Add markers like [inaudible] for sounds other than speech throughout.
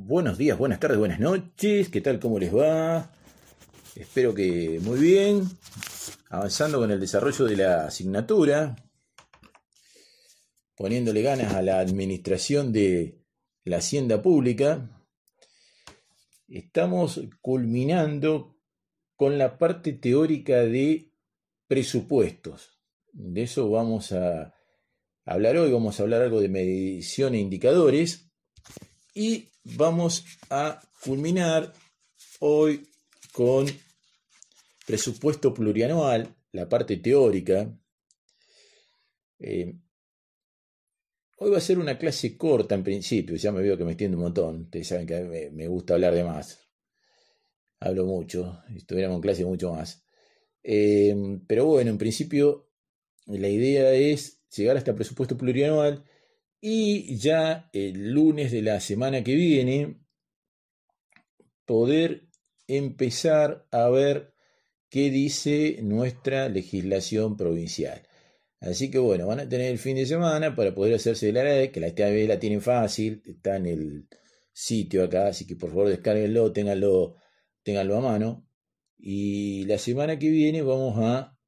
Buenos días, buenas tardes, buenas noches. ¿Qué tal? ¿Cómo les va? Espero que muy bien. Avanzando con el desarrollo de la asignatura. Poniéndole ganas a la administración de la hacienda pública. Estamos culminando con la parte teórica de presupuestos. De eso vamos a hablar hoy. Vamos a hablar algo de medición e indicadores. Y vamos a culminar hoy con presupuesto plurianual, la parte teórica. Eh, hoy va a ser una clase corta en principio, ya me veo que me extiendo un montón. Ustedes saben que me, gusta hablar de más. Hablo mucho, si estuviéramos en clase mucho más. Eh, pero bueno, en principio la idea es llegar hasta presupuesto plurianual y ya el lunes de la semana que viene poder empezar a ver qué dice nuestra legislación provincial. Así que bueno, van a tener el fin de semana para poder hacerse de la red, que la TAB la tienen fácil, está en el sitio acá, así que por favor descárguenlo, ténganlo, ténganlo a mano. Y la semana que viene vamos a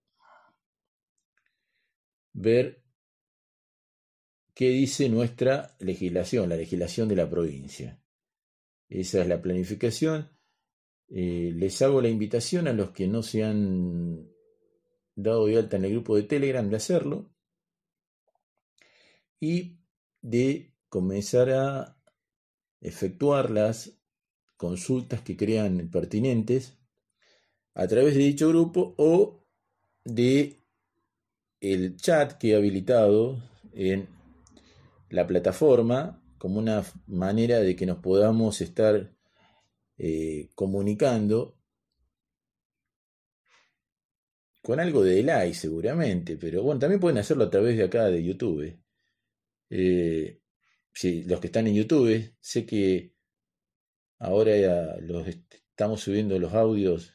ver qué dice nuestra legislación, la legislación de la provincia. Esa es la planificación. Eh, les hago la invitación a los que no se han dado de alta en el grupo de Telegram de hacerlo y de comenzar a efectuar las consultas que crean pertinentes a través de dicho grupo o de el chat que he habilitado en la plataforma como una manera de que nos podamos estar eh, comunicando con algo de delay seguramente, pero bueno, también pueden hacerlo a través de acá de YouTube. Eh, los que están en YouTube, sé que ahora los estamos subiendo los audios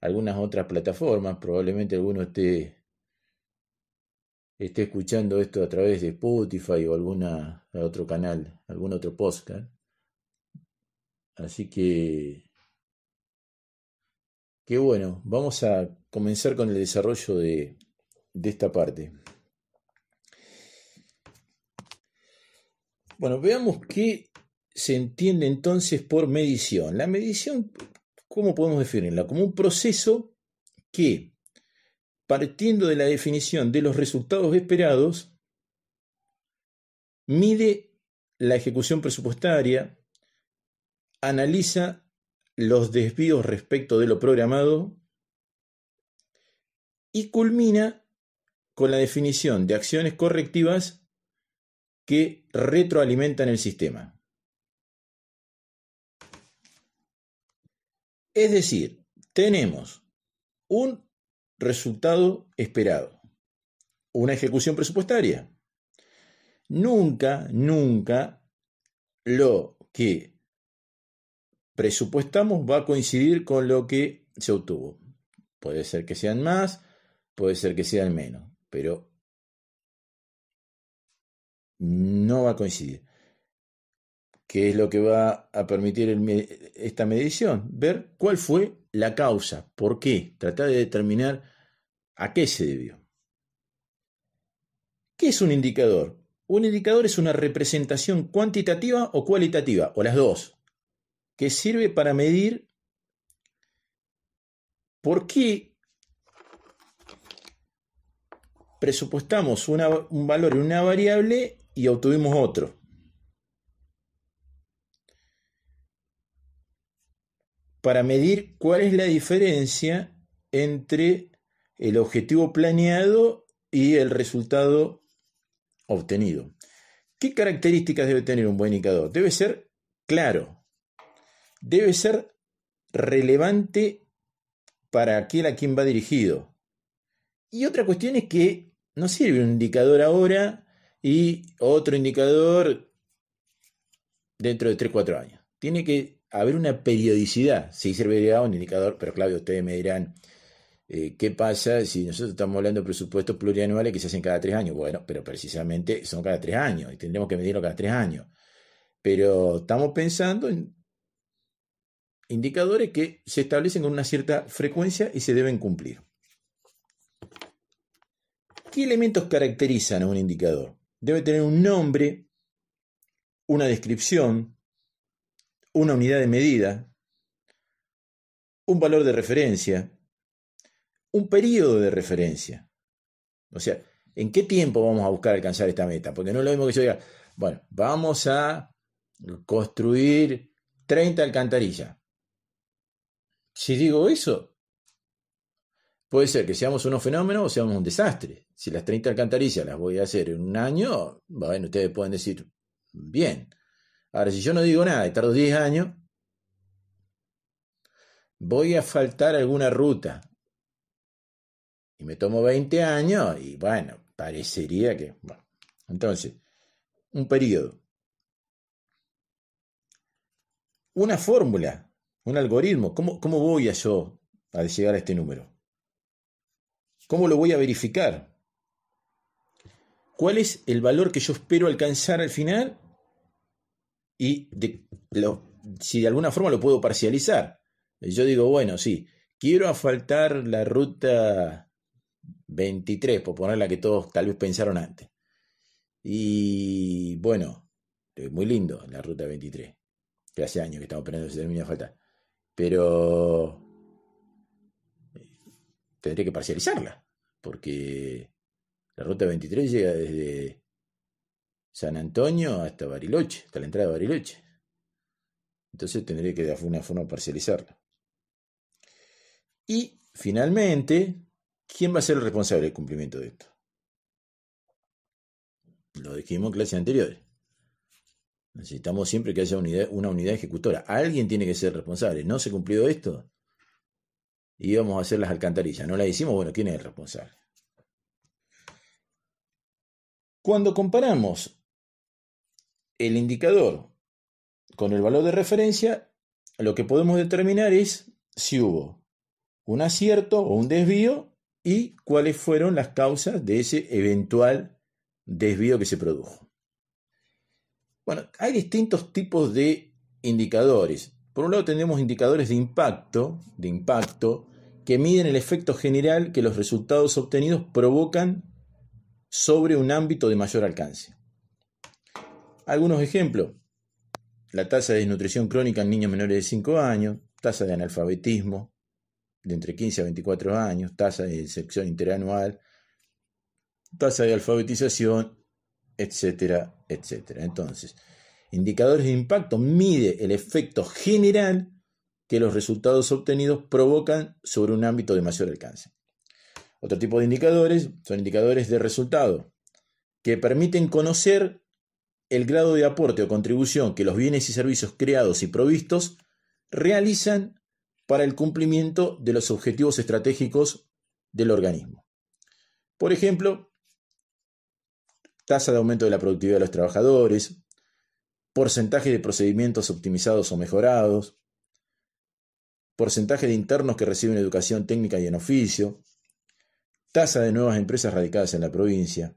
a algunas otras plataformas, probablemente alguno esté esté escuchando esto a través de Spotify o alguna otro canal, algún otro podcast. Así que, qué bueno, vamos a comenzar con el desarrollo de, de esta parte. Bueno, veamos qué se entiende entonces por medición. La medición, ¿cómo podemos definirla? Como un proceso que partiendo de la definición de los resultados esperados, mide la ejecución presupuestaria, analiza los desvíos respecto de lo programado y culmina con la definición de acciones correctivas que retroalimentan el sistema. Es decir, tenemos un resultado esperado. Una ejecución presupuestaria. Nunca, nunca lo que presupuestamos va a coincidir con lo que se obtuvo. Puede ser que sean más, puede ser que sean menos, pero no va a coincidir. ¿Qué es lo que va a permitir esta medición? Ver cuál fue la causa, por qué, tratar de determinar a qué se debió. ¿Qué es un indicador? Un indicador es una representación cuantitativa o cualitativa, o las dos, que sirve para medir por qué presupuestamos un valor en una variable y obtuvimos otro. Para medir cuál es la diferencia entre el objetivo planeado y el resultado obtenido. ¿Qué características debe tener un buen indicador? Debe ser claro, debe ser relevante para aquel a quien va dirigido. Y otra cuestión es que no sirve un indicador ahora y otro indicador dentro de 3-4 años. Tiene que haber una periodicidad. Sí serviría un indicador, pero claro, ustedes me dirán, eh, ¿qué pasa si nosotros estamos hablando de presupuestos plurianuales que se hacen cada tres años? Bueno, pero precisamente son cada tres años y tendremos que medirlo cada tres años. pero estamos pensando en indicadores que se establecen con una cierta frecuencia y se deben cumplir. ¿Qué elementos caracterizan a un indicador? Debe tener un nombre, una descripción, una unidad de medida, un valor de referencia, un periodo de referencia. O sea, ¿en qué tiempo vamos a buscar alcanzar esta meta? Porque no es lo mismo que yo diga, bueno, vamos a construir 30 alcantarillas. Si digo eso, puede ser que seamos unos fenómenos o seamos un desastre. Si las 30 alcantarillas las voy a hacer en un año, bueno, ustedes pueden decir, bien. Ahora, si yo no digo nada y tardo 10 años, voy a faltar alguna ruta. Y me tomo 20 años y bueno, parecería que... Entonces, un periodo. Una fórmula, un algoritmo. ¿Cómo, ¿Cómo voy a yo a llegar a este número? ¿Cómo lo voy a verificar? ¿Cuál es el valor que yo espero alcanzar al final? Y de, si de alguna forma lo puedo parcializar. Yo digo, bueno, sí, quiero asfaltar la ruta 23, por poner la que todos tal vez pensaron antes. Y bueno, muy lindo la ruta 23, que hace años que estamos esperando que se termine de asfaltar. Pero tendré que parcializarla, porque la ruta 23 llega desde San Antonio hasta Bariloche, hasta la entrada de Bariloche. Entonces tendré que de alguna forma parcializarla. Y finalmente, ¿quién va a ser el responsable del cumplimiento de esto? Lo dijimos en clases anteriores. Necesitamos siempre que haya una unidad ejecutora. Alguien tiene que ser responsable. ¿No se cumplió esto? Íbamos a hacer las alcantarillas. No la hicimos, bueno, ¿quién es el responsable? Cuando comparamos el indicador con el valor de referencia, lo que podemos determinar es si hubo un acierto o un desvío y cuáles fueron las causas de ese eventual desvío que se produjo. Bueno, hay distintos tipos de indicadores. Por un lado tenemos indicadores de impacto, de impacto, que miden el efecto general que los resultados obtenidos provocan sobre un ámbito de mayor alcance. Algunos ejemplos. La tasa de desnutrición crónica en niños menores de 5 años, tasa de analfabetismo, de entre 15 a 24 años, tasa de sección interanual, tasa de alfabetización, etcétera, etcétera. Entonces, indicadores de impacto mide el efecto general que los resultados obtenidos provocan sobre un ámbito de mayor alcance. Otro tipo de indicadores son indicadores de resultado, que permiten conocer el grado de aporte o contribución que los bienes y servicios creados y provistos realizan para el cumplimiento de los objetivos estratégicos del organismo. Por ejemplo, tasa de aumento de la productividad de los trabajadores, porcentaje de procedimientos optimizados o mejorados, porcentaje de internos que reciben educación técnica y en oficio, tasa de nuevas empresas radicadas en la provincia.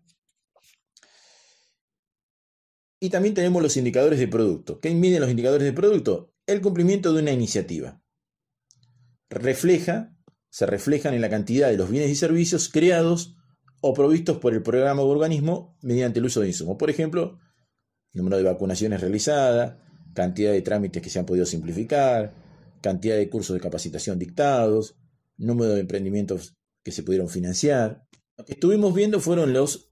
Y también tenemos los indicadores de producto. ¿Qué miden los indicadores de producto? El cumplimiento de una iniciativa refleja, se reflejan en la cantidad de los bienes y servicios creados o provistos por el programa o organismo mediante el uso de insumos. Por ejemplo, número de vacunaciones realizadas, cantidad de trámites que se han podido simplificar, cantidad de cursos de capacitación dictados, número de emprendimientos que se pudieron financiar. Lo que estuvimos viendo fueron los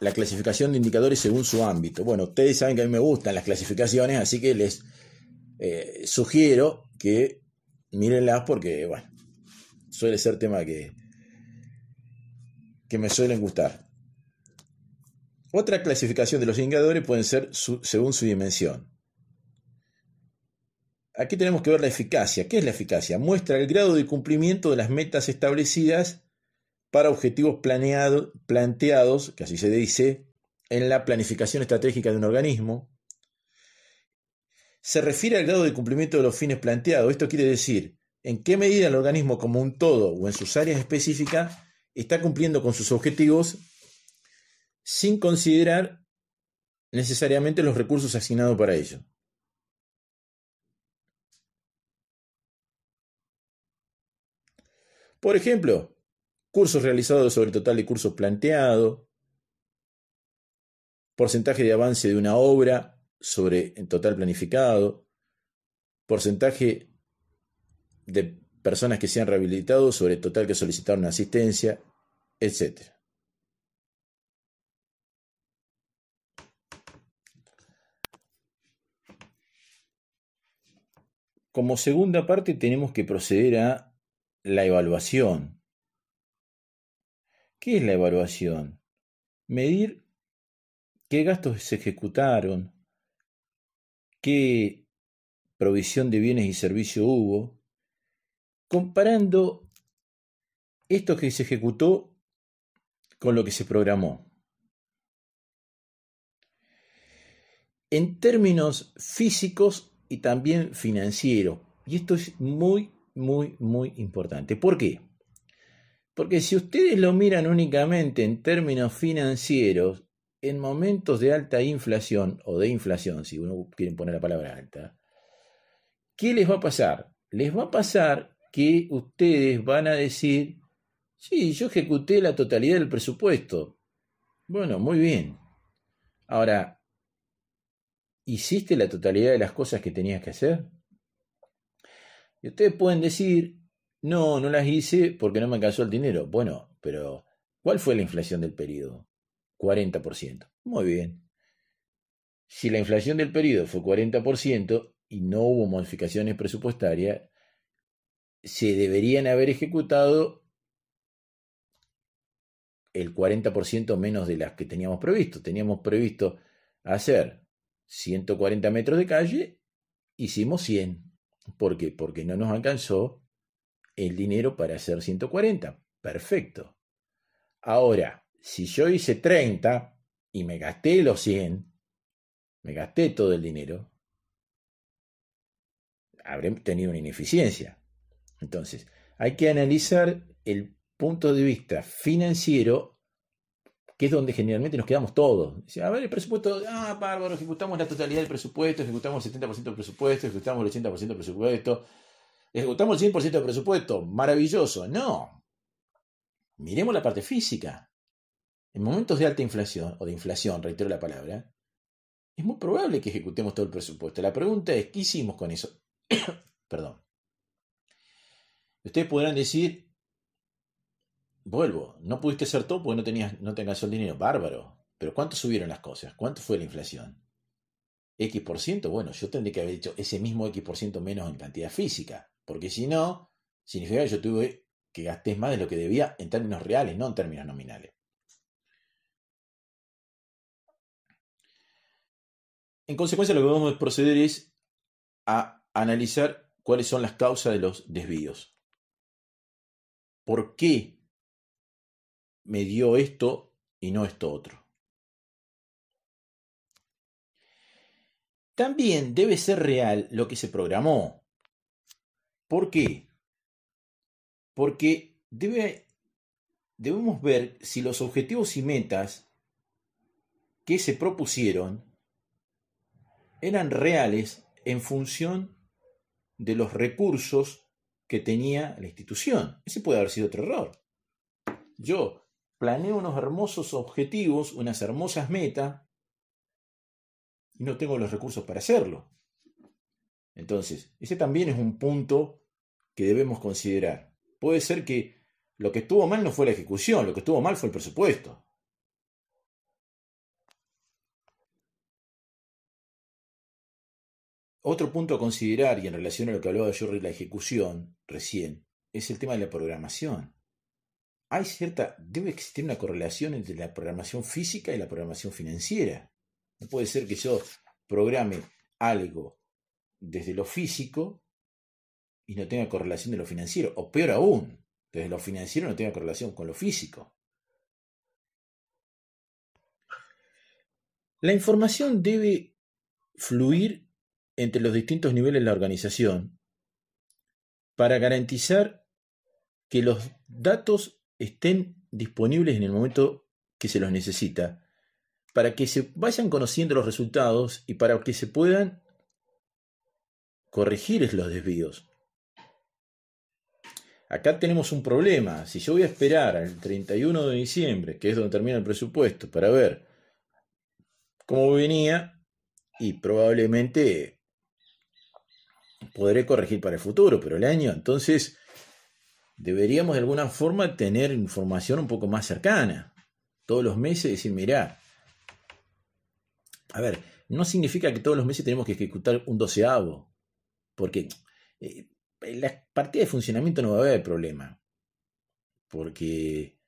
la clasificación de indicadores según su ámbito. Bueno, ustedes saben que a mí me gustan las clasificaciones, así que les eh, sugiero que mírenlas porque, bueno, suele ser tema que, que me suelen gustar. Otra clasificación de los indicadores pueden ser según su dimensión. Aquí tenemos que ver la eficacia. ¿Qué es la eficacia? Muestra el grado de cumplimiento de las metas establecidas para objetivos planteados, que así se dice, en la planificación estratégica de un organismo. Se refiere al grado de cumplimiento de los fines planteados. Esto quiere decir en qué medida el organismo como un todo o en sus áreas específicas está cumpliendo con sus objetivos sin considerar necesariamente los recursos asignados para ello. Por ejemplo, cursos realizados sobre total de cursos planteado, porcentaje de avance de una obra sobre el total planificado, porcentaje de personas que se han rehabilitado sobre el total que solicitaron asistencia, etc. Como segunda parte tenemos que proceder a la evaluación. ¿Qué es la evaluación? Medir qué gastos se ejecutaron, qué provisión de bienes y servicios hubo, comparando esto que se ejecutó con lo que se programó. En términos físicos y también financieros. Y esto es muy, muy, muy importante. ¿Por qué? Porque si ustedes lo miran únicamente en términos financieros, en momentos de alta inflación o de inflación, si uno quiere poner la palabra alta, ¿qué les va a pasar? Les va a pasar que ustedes van a decir, sí, yo ejecuté la totalidad del presupuesto. Bueno, muy bien. Ahora, ¿hiciste la totalidad de las cosas que tenías que hacer? Y ustedes pueden decir, no, no las hice porque no me alcanzó el dinero. Bueno, pero ¿cuál fue la inflación del periodo? 40%. Muy bien. Si la inflación del periodo fue 40% y no hubo modificaciones presupuestarias, se deberían haber ejecutado el 40% menos de las que teníamos previsto. Teníamos previsto hacer 140 metros de calle, hicimos 100. ¿Por qué? Porque no nos alcanzó el dinero para hacer 140. Perfecto. Ahora, si yo hice 30 y me gasté los 100, me gasté todo el dinero, habré tenido una ineficiencia. Entonces, hay que analizar el punto de vista financiero, que es donde generalmente nos quedamos todos. a ver, el presupuesto, ah, bárbaro, ejecutamos la totalidad del presupuesto, ejecutamos el 70% del presupuesto, ejecutamos el 80% del presupuesto, ejecutamos el 100% del presupuesto, maravilloso. No. Miremos la parte física. En momentos de alta inflación, o de inflación, reitero la palabra, es muy probable que ejecutemos todo el presupuesto. La pregunta es, ¿qué hicimos con eso? [coughs] Perdón. Ustedes podrán decir, vuelvo, no pudiste hacer todo porque no, tenías, no tengas el dinero. Bárbaro. Pero ¿cuánto subieron las cosas? ¿Cuánto fue la inflación? X por ciento, bueno, yo tendría que haber hecho ese mismo X por ciento menos en cantidad física, porque si no, significa que yo tuve que gasté más de lo que debía en términos reales, no en términos nominales. En consecuencia, lo que vamos a proceder es a analizar cuáles son las causas de los desvíos. ¿Por qué me dio esto y no esto otro? También debe ser real lo que se programó. ¿Por qué? Porque debe, debemos ver si los objetivos y metas que se propusieron eran reales en función de los recursos que tenía la institución. Ese puede haber sido otro error. Yo planeo unos hermosos objetivos, unas hermosas metas, y no tengo los recursos para hacerlo. Entonces, ese también es un punto que debemos considerar. Puede ser que lo que estuvo mal no fue la ejecución, lo que estuvo mal fue el presupuesto. Otro punto a considerar, y en relación a lo que hablaba yo de la ejecución recién, es el tema de la programación. Hay cierta, debe existir una correlación entre la programación física y la programación financiera. No puede ser que yo programe algo desde lo físico y no tenga correlación de lo financiero, o peor aún, desde lo financiero no tenga correlación con lo físico. La información debe fluir entre los distintos niveles de la organización para garantizar que los datos estén disponibles en el momento que se los necesita, para que se vayan conociendo los resultados y para que se puedan corregir los desvíos. Acá tenemos un problema. Si yo voy a esperar al 31 de diciembre, que es donde termina el presupuesto, para ver cómo venía, y probablemente podré corregir para el futuro, pero el año, entonces deberíamos de alguna forma tener información un poco más cercana. Todos los meses decir, mirá, a ver, no significa que todos los meses tenemos que ejecutar un doceavo, porque eh, en la partida de funcionamiento no va a haber problema, porque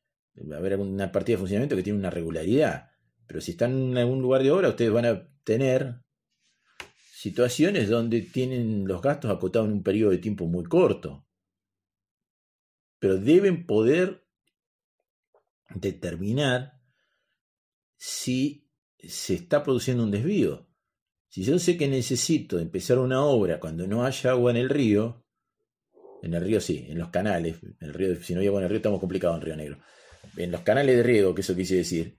va a haber una partida de funcionamiento que tiene una regularidad, pero si están en algún lugar de obra, ustedes van a tener situaciones donde tienen los gastos acotados en un periodo de tiempo muy corto, pero deben poder determinar si se está produciendo un desvío. Si yo sé que necesito empezar una obra cuando no haya agua en el río, en el río sí, en los canales, en el río, si no agua en el río estamos complicados en Río Negro, en los canales de riego, que eso quise decir,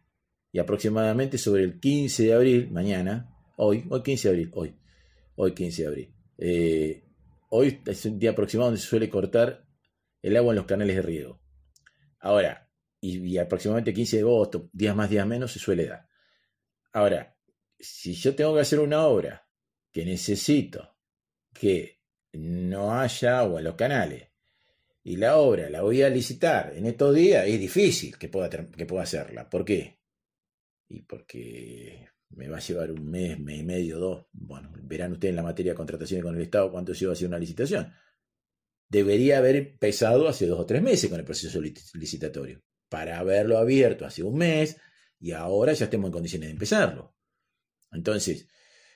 y aproximadamente sobre el 15 de abril, mañana, hoy, hoy 15 de abril, hoy, hoy 15 de abril, eh, hoy es un día aproximado donde se suele cortar el agua en los canales de riego. Ahora, y, y aproximadamente 15 de agosto, días más, días menos, se suele dar. Ahora, si yo tengo que hacer una obra que necesito que no haya agua en los canales y la obra la voy a licitar en estos días, es difícil que pueda, que pueda hacerla. ¿Por qué? Y porque me va a llevar un mes, mes y medio, dos. Bueno, verán ustedes en la materia de contrataciones con el Estado cuánto lleva hacer una licitación. Debería haber empezado hace dos o tres meses con el proceso licitatorio, para haberlo abierto hace un mes y ahora ya estemos en condiciones de empezarlo. Entonces,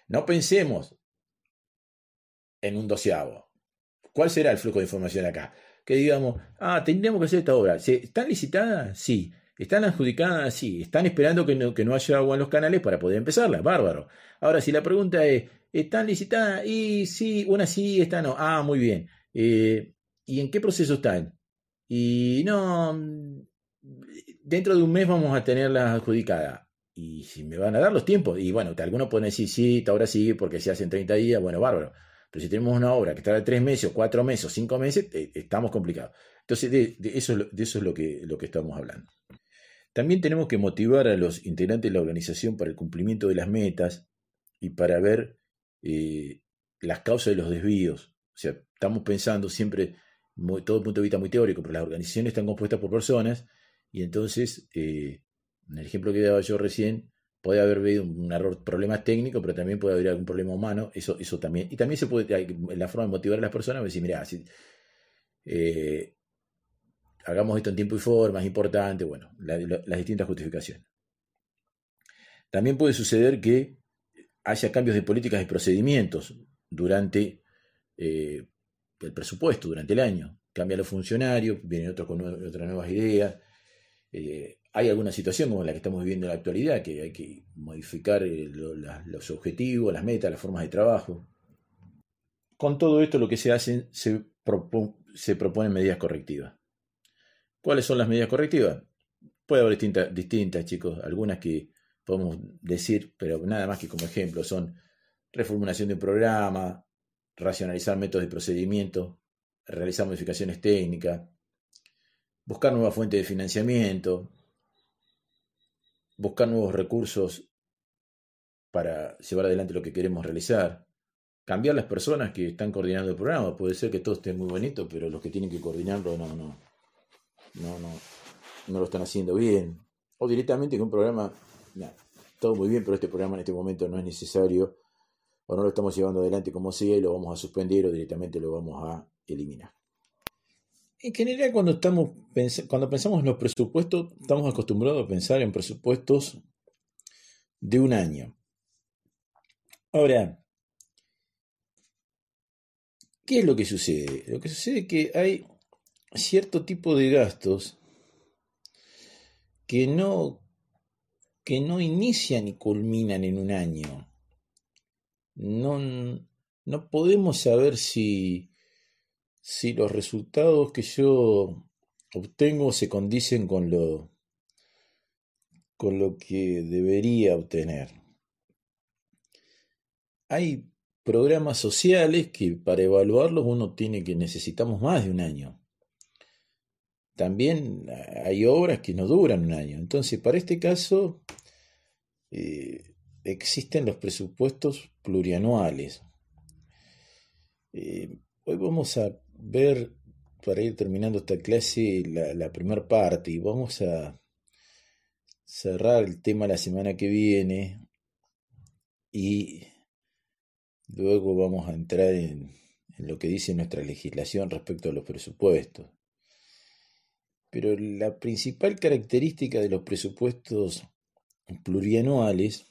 no pensemos en un doceavo. ¿Cuál será el flujo de información acá? Que digamos, ah, tendríamos que hacer esta obra. ¿Están licitadas? Sí. ¿Están adjudicadas? Sí. ¿Están esperando que no, que no haya agua en los canales para poder empezarla? Bárbaro. Ahora, si la pregunta es, ¿están licitadas? Y sí, una sí, esta no. Ah, muy bien. Eh, ¿Y en qué proceso están? Y no, dentro de un mes vamos a tenerla adjudicada y si me van a dar los tiempos, y bueno, algunos pueden decir, sí, obra sigue porque se hace en 30 días, bueno, bárbaro. Pero si tenemos una obra que de 3 meses, o 4 meses, o 5 meses, eh, estamos complicados. Entonces, de, eso, de eso es lo que, lo que estamos hablando. También tenemos que motivar a los integrantes de la organización para el cumplimiento de las metas y para ver eh, las causas de los desvíos. O sea, estamos pensando siempre, todo punto de vista muy teórico, pero las organizaciones están compuestas por personas y entonces eh, en el ejemplo que daba yo recién, puede haber habido un error, problemas técnicos, pero también puede haber algún problema humano, eso, eso también, y también se puede, la forma de motivar a las personas, decir, mira, si, eh, hagamos esto en tiempo y forma, es importante, bueno, las distintas justificaciones. También puede suceder que haya cambios de políticas y procedimientos durante eh, el presupuesto, durante el año. Cambia los funcionarios, vienen otros con otras nuevas ideas. Eh, hay alguna situación como la que estamos viviendo en la actualidad, que hay que modificar eh, los objetivos, las metas, las formas de trabajo. Con todo esto lo que se hace, se, proponen medidas correctivas. ¿Cuáles son las medidas correctivas? Puede haber distintas, distintas, chicos, algunas que podemos decir, pero nada más que como ejemplo, son reformulación de un programa, racionalizar métodos de procedimiento, realizar modificaciones técnicas, buscar nuevas fuentes de financiamiento, buscar nuevos recursos para llevar adelante lo que queremos realizar, cambiar las personas que están coordinando el programa. Puede ser que todo esté muy bonito, pero los que tienen que coordinarlo no, no, no, no, lo están haciendo bien. O directamente que un programa, todo muy bien, pero este programa en este momento no es necesario, o no lo estamos llevando adelante como sea y lo vamos a suspender o directamente lo vamos a eliminar. En general, cuando, estamos, cuando pensamos en los presupuestos, estamos acostumbrados a pensar en presupuestos de un año. Ahora, ¿qué es lo que sucede? Lo que sucede es que hay cierto tipo de gastos que no, que no inician y culminan en un año. No, no podemos saber si si los resultados que yo obtengo se condicen con lo, con lo que debería obtener. Hay programas sociales que para evaluarlos uno tiene que necesitamos más de un año. también hay obras que no duran un año. Entonces, para este caso, eh, existen los presupuestos plurianuales. Eh, hoy vamos a ver, para ir terminando esta clase, la, primera parte y vamos a cerrar el tema la semana que viene y luego vamos a entrar en, en lo que dice nuestra legislación respecto a los presupuestos. Pero la principal característica de los presupuestos plurianuales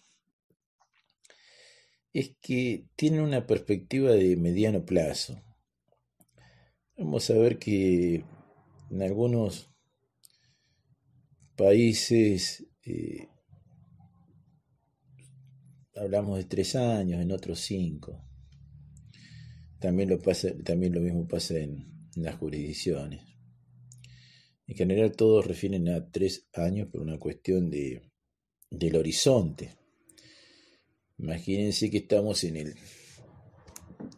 es que tienen una perspectiva de mediano plazo. Vamos a ver que en algunos países eh, hablamos de tres años, en otros cinco. También lo, pasa, también lo mismo pasa en, las jurisdicciones. En general todos refieren a tres años por una cuestión de, del horizonte. Imagínense que estamos en el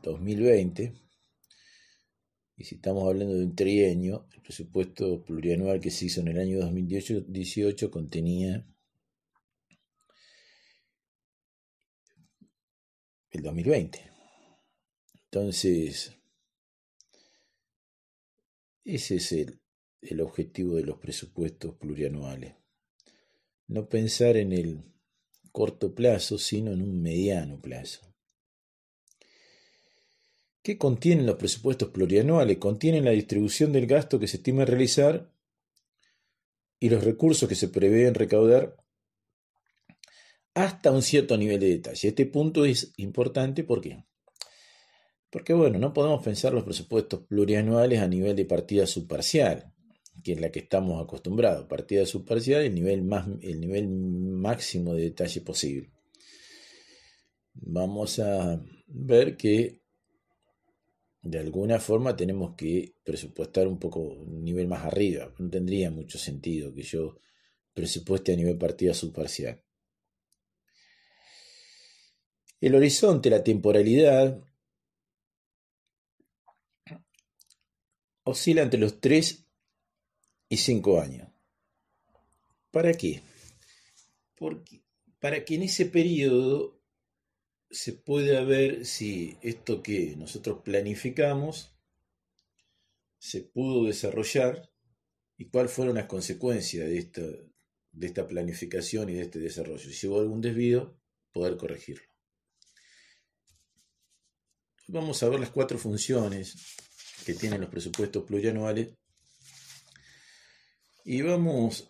2020 y si estamos hablando de un trienio, el presupuesto plurianual que se hizo en el año 2018 contenía el 2020. Entonces, ese es el, el objetivo de los presupuestos plurianuales. No pensar en el corto plazo, sino en un mediano plazo. ¿Qué contienen los presupuestos plurianuales? Contienen la distribución del gasto que se estima realizar y los recursos que se prevén recaudar hasta un cierto nivel de detalle. Este punto es importante porque porque bueno, no podemos pensar los presupuestos plurianuales a nivel de partida subparcial, que es la que estamos acostumbrados. Partida subparcial, el nivel, más, el nivel máximo de detalle posible. Vamos a ver que de alguna forma tenemos que presupuestar un poco un nivel más arriba. No tendría mucho sentido que yo presupueste a nivel partida subparcial. El horizonte, la temporalidad, oscila entre los 3 y 5 años. ¿Para qué? Porque, para que en ese periodo se pueda ver si esto que nosotros planificamos se pudo desarrollar y cuáles fueron las consecuencias de esta, de esta planificación y de este desarrollo. Si hubo algún desvío, poder corregirlo. Vamos a ver las cuatro funciones que tienen los presupuestos plurianuales. Y vamos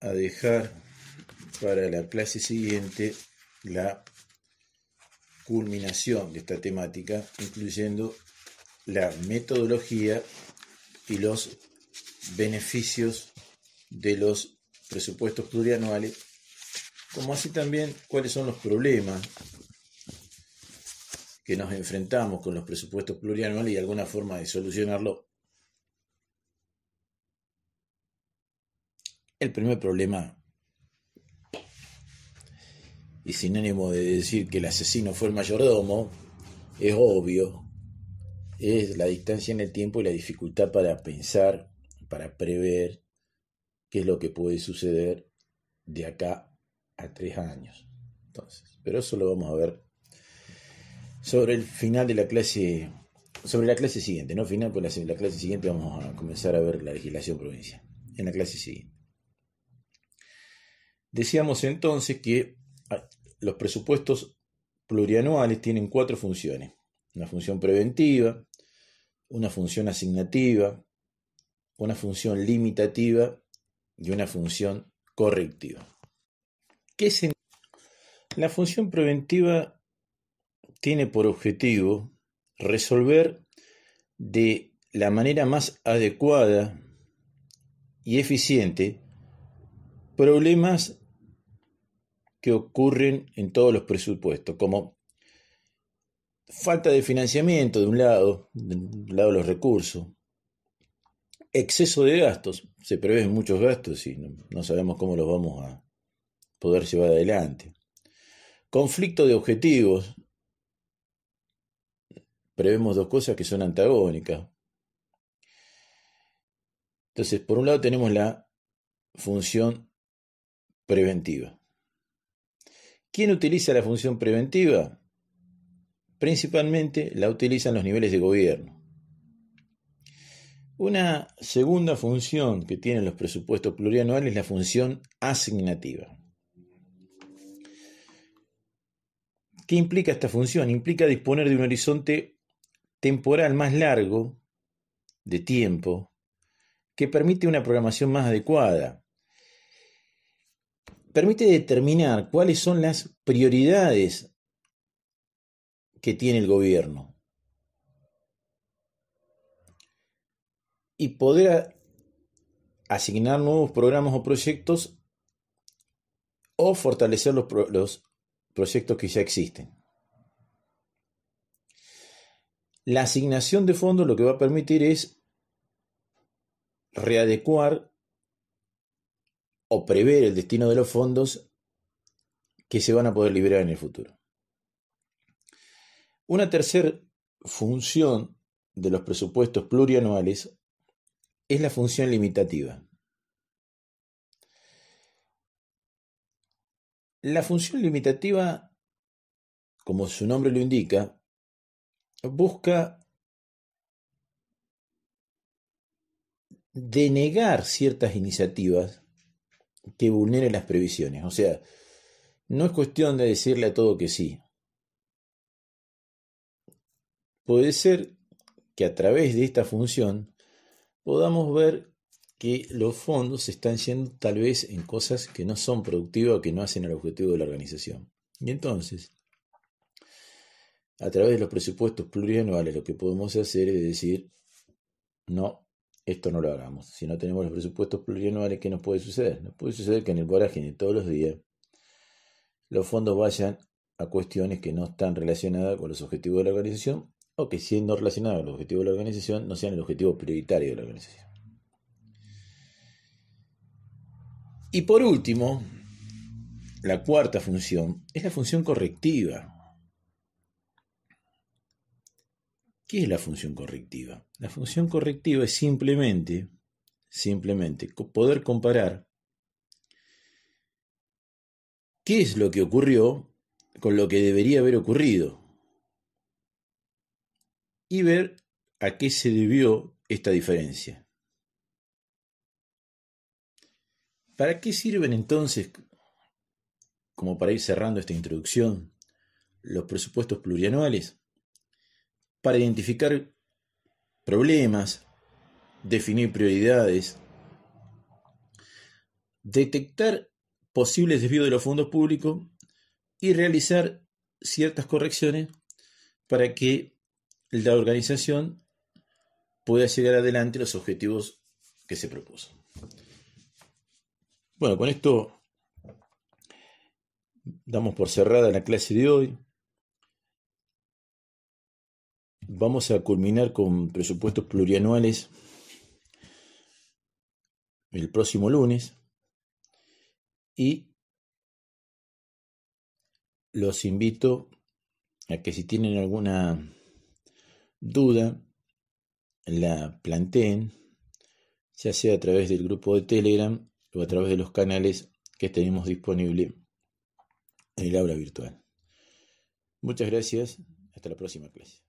a dejar para la clase siguiente la culminación de esta temática, incluyendo la metodología y los beneficios de los presupuestos plurianuales, como así también cuáles son los problemas que nos enfrentamos con los presupuestos plurianuales y alguna forma de solucionarlo. El primer problema, y sin ánimo de decir que el asesino fue el mayordomo, es obvio, es la distancia en el tiempo y la dificultad para pensar, para prever qué es lo que puede suceder de acá a tres años. Entonces, pero eso lo vamos a ver sobre el final de la clase, sobre la clase siguiente, no final, pues la, la clase siguiente vamos a comenzar a ver la legislación provincial, en la clase siguiente. Decíamos entonces que los presupuestos plurianuales tienen cuatro funciones. Una función preventiva, una función asignativa, una función limitativa y una función correctiva. ¿Qué es La función preventiva tiene por objetivo resolver de la manera más adecuada y eficiente problemas que ocurren en todos los presupuestos, como falta de financiamiento de un lado, del lado de los recursos, exceso de gastos, se prevén muchos gastos y no sabemos cómo los vamos a poder llevar adelante, conflicto de objetivos, prevemos dos cosas que son antagónicas. Entonces, por un lado tenemos la función preventiva. ¿Quién utiliza la función preventiva? Principalmente la utilizan los niveles de gobierno. Una segunda función que tienen los presupuestos plurianuales es la función asignativa. ¿Qué implica esta función? Implica disponer de un horizonte temporal más largo de tiempo que permite una programación más adecuada. Permite determinar cuáles son las prioridades que tiene el gobierno y poder asignar nuevos programas o proyectos o fortalecer los, los proyectos que ya existen. La asignación de fondos lo que va a permitir es readecuar o prever el destino de los fondos que se van a poder liberar en el futuro. Una tercera función de los presupuestos plurianuales es la función limitativa. La función limitativa, como su nombre lo indica, busca denegar ciertas iniciativas que vulneren las previsiones. O sea, no es cuestión de decirle a todo que sí. Puede ser que a través de esta función podamos ver que los fondos están yendo tal vez en cosas que no son productivas que no hacen el objetivo de la organización. Y entonces, a través de los presupuestos plurianuales, lo que podemos hacer es decir, no, esto no lo hagamos. Si no tenemos los presupuestos plurianuales, ¿qué nos puede suceder? Nos puede suceder que en el vorágine todos los días los fondos vayan a cuestiones que no están relacionadas con los objetivos de la organización o que siendo relacionados con el objetivo de la organización no sean el objetivo prioritario de la organización. Y por último, la cuarta función es la función correctiva. ¿Qué es la función correctiva? La función correctiva es simplemente, simplemente poder comparar qué es lo que ocurrió con lo que debería haber ocurrido y ver a qué se debió esta diferencia. ¿Para qué sirven entonces, como para ir cerrando esta introducción, los presupuestos plurianuales? Para identificar problemas, definir prioridades, detectar posibles desvíos de los fondos públicos y realizar ciertas correcciones para que la organización pueda llegar adelante los objetivos que se propuso. Bueno, con esto damos por cerrada la clase de hoy. Vamos a culminar con presupuestos plurianuales el próximo lunes y los invito a que si tienen alguna duda, la planteen, ya sea a través del grupo de Telegram o a través de los canales que tenemos disponible en el aula virtual. Muchas gracias, hasta la próxima clase.